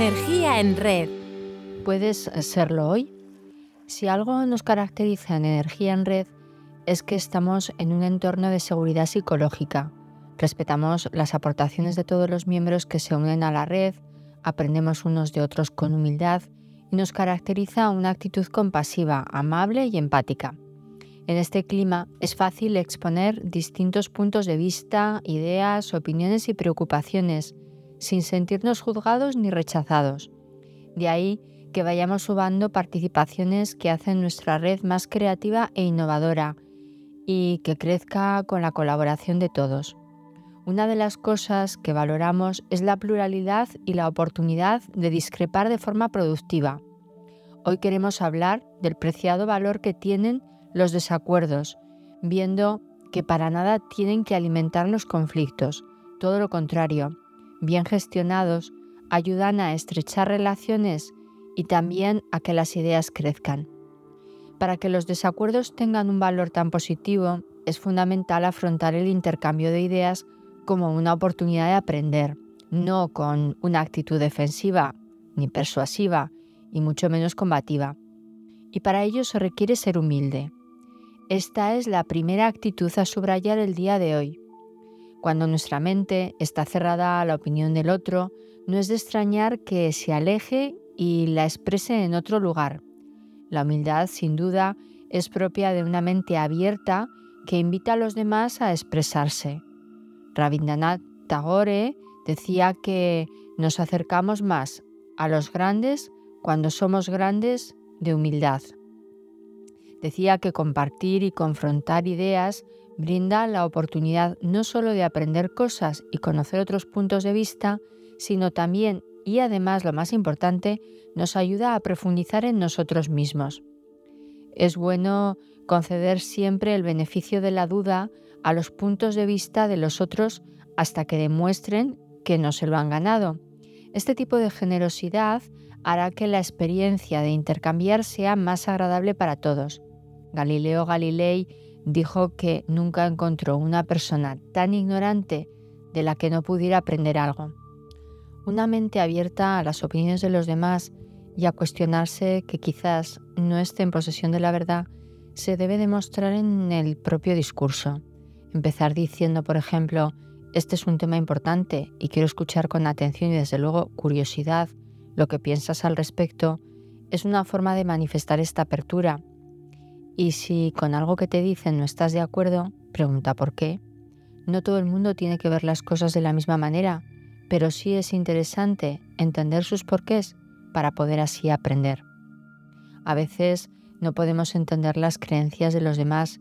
Energía en red. ¿Puedes serlo hoy? Si algo nos caracteriza en Energía en red es que estamos en un entorno de seguridad psicológica. Respetamos las aportaciones de todos los miembros que se unen a la red, aprendemos unos de otros con humildad y nos caracteriza una actitud compasiva, amable y empática. En este clima es fácil exponer distintos puntos de vista, ideas, opiniones y preocupaciones, sin sentirnos juzgados ni rechazados. De ahí que vayamos subando participaciones que hacen nuestra red más creativa e innovadora y que crezca con la colaboración de todos. Una de las cosas que valoramos es la pluralidad y la oportunidad de discrepar de forma productiva. Hoy queremos hablar del preciado valor que tienen los desacuerdos, viendo que para nada tienen que alimentar los conflictos, todo lo contrario, bien gestionados, ayudan a estrechar relaciones y también a que las ideas crezcan. Para que los desacuerdos tengan un valor tan positivo, es fundamental afrontar el intercambio de ideas como una oportunidad de aprender, no con una actitud defensiva ni persuasiva y mucho menos combativa. Y para ello se requiere ser humilde, esta es la primera actitud a subrayar el día de hoy. Cuando nuestra mente está cerrada a la opinión del otro, no es de extrañar que se aleje y la exprese en otro lugar. La humildad, sin duda, es propia de una mente abierta que invita a los demás a expresarse. Rabindranath Tagore decía que nos acercamos más a los grandes cuando somos grandes de humildad. Decía que compartir y confrontar ideas brinda la oportunidad no solo de aprender cosas y conocer otros puntos de vista, sino también, y además lo más importante, nos ayuda a profundizar en nosotros mismos. Es bueno conceder siempre el beneficio de la duda a los puntos de vista de los otros hasta que demuestren que no se lo han ganado. Este tipo de generosidad hará que la experiencia de intercambiar sea más agradable para todos. Galileo Galilei dijo que nunca encontró una persona tan ignorante de la que no pudiera aprender algo. Una mente abierta a las opiniones de los demás y a cuestionarse que quizás no esté en posesión de la verdad se debe demostrar en el propio discurso. Empezar diciendo, por ejemplo, este es un tema importante y quiero escuchar con atención y desde luego curiosidad lo que piensas al respecto, es una forma de manifestar esta apertura y si con algo que te dicen no estás de acuerdo, pregunta por qué. No todo el mundo tiene que ver las cosas de la misma manera, pero sí es interesante entender sus porqués para poder así aprender. A veces no podemos entender las creencias de los demás,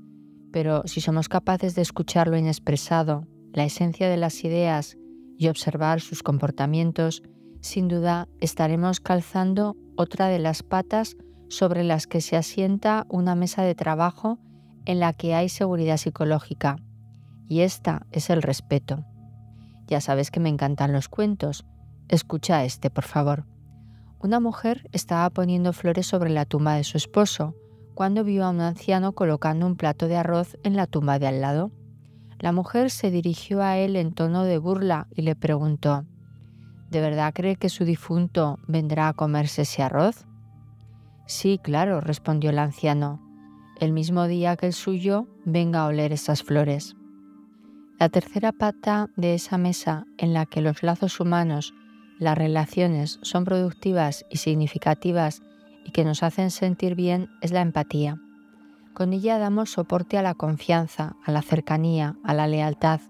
pero si somos capaces de escuchar lo inexpresado, la esencia de las ideas y observar sus comportamientos, sin duda estaremos calzando otra de las patas sobre las que se asienta una mesa de trabajo en la que hay seguridad psicológica, y esta es el respeto. Ya sabes que me encantan los cuentos. Escucha este, por favor. Una mujer estaba poniendo flores sobre la tumba de su esposo cuando vio a un anciano colocando un plato de arroz en la tumba de al lado. La mujer se dirigió a él en tono de burla y le preguntó, ¿De verdad cree que su difunto vendrá a comerse ese arroz? Sí, claro, respondió el anciano. El mismo día que el suyo, venga a oler esas flores. La tercera pata de esa mesa en la que los lazos humanos, las relaciones son productivas y significativas y que nos hacen sentir bien es la empatía. Con ella damos soporte a la confianza, a la cercanía, a la lealtad.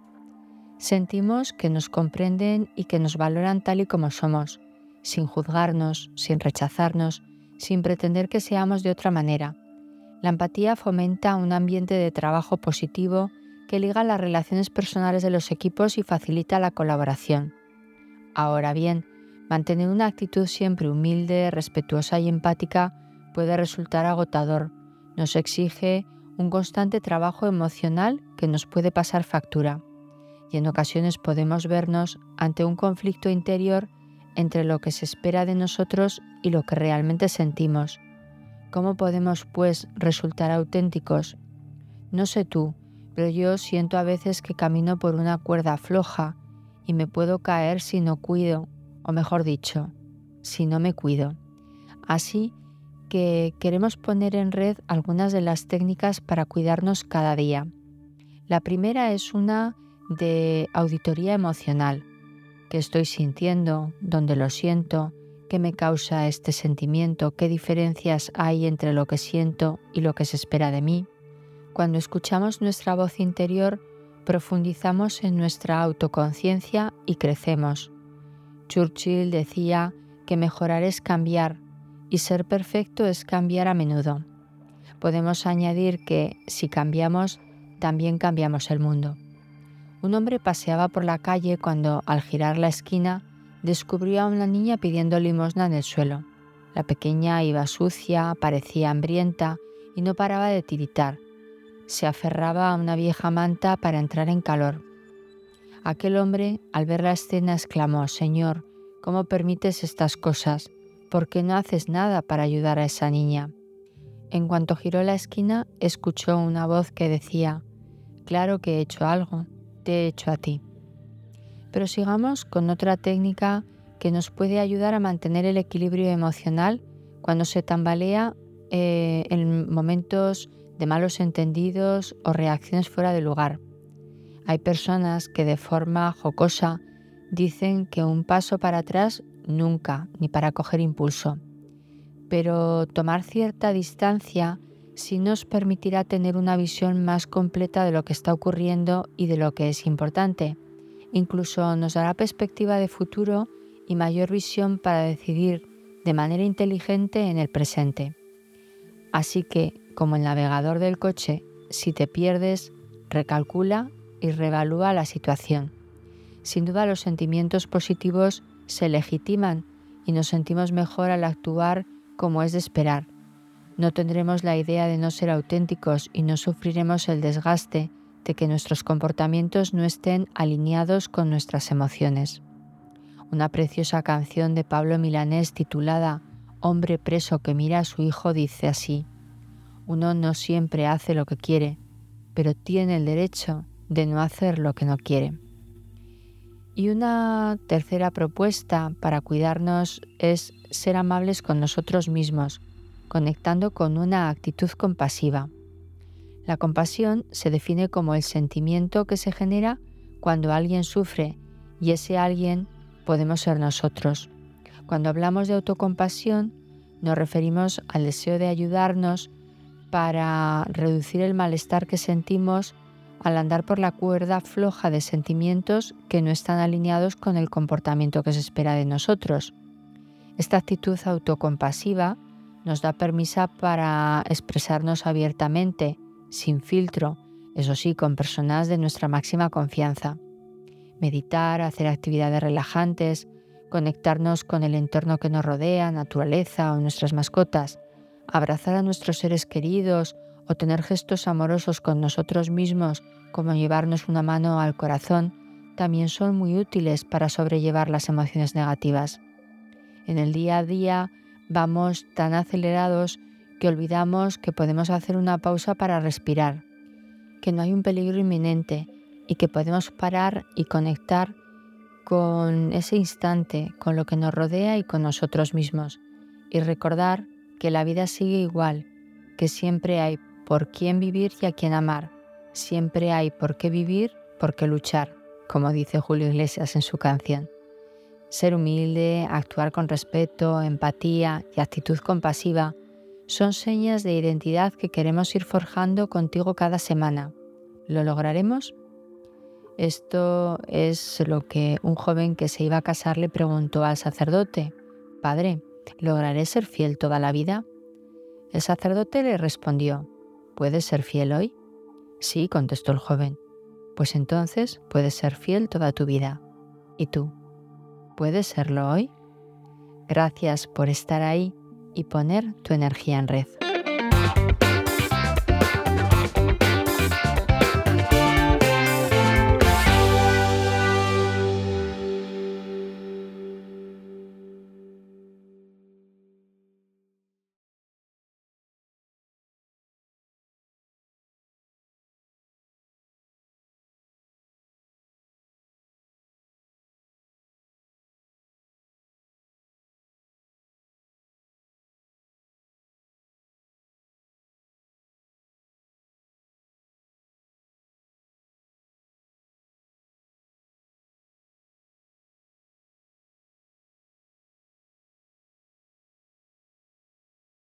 Sentimos que nos comprenden y que nos valoran tal y como somos, sin juzgarnos, sin rechazarnos, sin pretender que seamos de otra manera. La empatía fomenta un ambiente de trabajo positivo que liga las relaciones personales de los equipos y facilita la colaboración. Ahora bien, mantener una actitud siempre humilde, respetuosa y empática puede resultar agotador. Nos exige un constante trabajo emocional que nos puede pasar factura. Y en ocasiones podemos vernos ante un conflicto interior entre lo que se espera de nosotros y lo que realmente sentimos. ¿Cómo podemos, pues, resultar auténticos? No sé tú, pero yo siento a veces que camino por una cuerda floja y me puedo caer si no cuido, o mejor dicho, si no me cuido. Así que queremos poner en red algunas de las técnicas para cuidarnos cada día. La primera es una de auditoría emocional. ¿Qué estoy sintiendo? ¿Dónde lo siento? ¿Qué me causa este sentimiento? ¿Qué diferencias hay entre lo que siento y lo que se espera de mí? Cuando escuchamos nuestra voz interior, profundizamos en nuestra autoconciencia y crecemos. Churchill decía que mejorar es cambiar y ser perfecto es cambiar a menudo. Podemos añadir que si cambiamos, también cambiamos el mundo. Un hombre paseaba por la calle cuando, al girar la esquina, descubrió a una niña pidiendo limosna en el suelo. La pequeña iba sucia, parecía hambrienta y no paraba de tiritar. Se aferraba a una vieja manta para entrar en calor. Aquel hombre, al ver la escena, exclamó, Señor, ¿cómo permites estas cosas? ¿Por qué no haces nada para ayudar a esa niña? En cuanto giró la esquina, escuchó una voz que decía, Claro que he hecho algo, te he hecho a ti. Pero sigamos con otra técnica que nos puede ayudar a mantener el equilibrio emocional cuando se tambalea eh, en momentos de malos entendidos o reacciones fuera de lugar. Hay personas que de forma jocosa dicen que un paso para atrás nunca, ni para coger impulso. Pero tomar cierta distancia sí nos permitirá tener una visión más completa de lo que está ocurriendo y de lo que es importante. Incluso nos dará perspectiva de futuro y mayor visión para decidir de manera inteligente en el presente. Así que, como el navegador del coche, si te pierdes, recalcula y revalúa la situación. Sin duda los sentimientos positivos se legitiman y nos sentimos mejor al actuar como es de esperar. No tendremos la idea de no ser auténticos y no sufriremos el desgaste de que nuestros comportamientos no estén alineados con nuestras emociones. Una preciosa canción de Pablo Milanés titulada Hombre preso que mira a su hijo dice así, uno no siempre hace lo que quiere, pero tiene el derecho de no hacer lo que no quiere. Y una tercera propuesta para cuidarnos es ser amables con nosotros mismos, conectando con una actitud compasiva. La compasión se define como el sentimiento que se genera cuando alguien sufre y ese alguien podemos ser nosotros. Cuando hablamos de autocompasión nos referimos al deseo de ayudarnos para reducir el malestar que sentimos al andar por la cuerda floja de sentimientos que no están alineados con el comportamiento que se espera de nosotros. Esta actitud autocompasiva nos da permiso para expresarnos abiertamente, sin filtro, eso sí, con personas de nuestra máxima confianza. Meditar, hacer actividades relajantes, conectarnos con el entorno que nos rodea, naturaleza o nuestras mascotas, abrazar a nuestros seres queridos o tener gestos amorosos con nosotros mismos, como llevarnos una mano al corazón, también son muy útiles para sobrellevar las emociones negativas. En el día a día vamos tan acelerados que olvidamos que podemos hacer una pausa para respirar, que no hay un peligro inminente y que podemos parar y conectar con ese instante, con lo que nos rodea y con nosotros mismos, y recordar que la vida sigue igual, que siempre hay por quién vivir y a quién amar. Siempre hay por qué vivir, por qué luchar, como dice Julio Iglesias en su canción. Ser humilde, actuar con respeto, empatía y actitud compasiva son señas de identidad que queremos ir forjando contigo cada semana. ¿Lo lograremos? Esto es lo que un joven que se iba a casar le preguntó al sacerdote. Padre, ¿lograré ser fiel toda la vida? El sacerdote le respondió, ¿Puedes ser fiel hoy? Sí, contestó el joven. Pues entonces puedes ser fiel toda tu vida. ¿Y tú? ¿Puedes serlo hoy? Gracias por estar ahí y poner tu energía en red.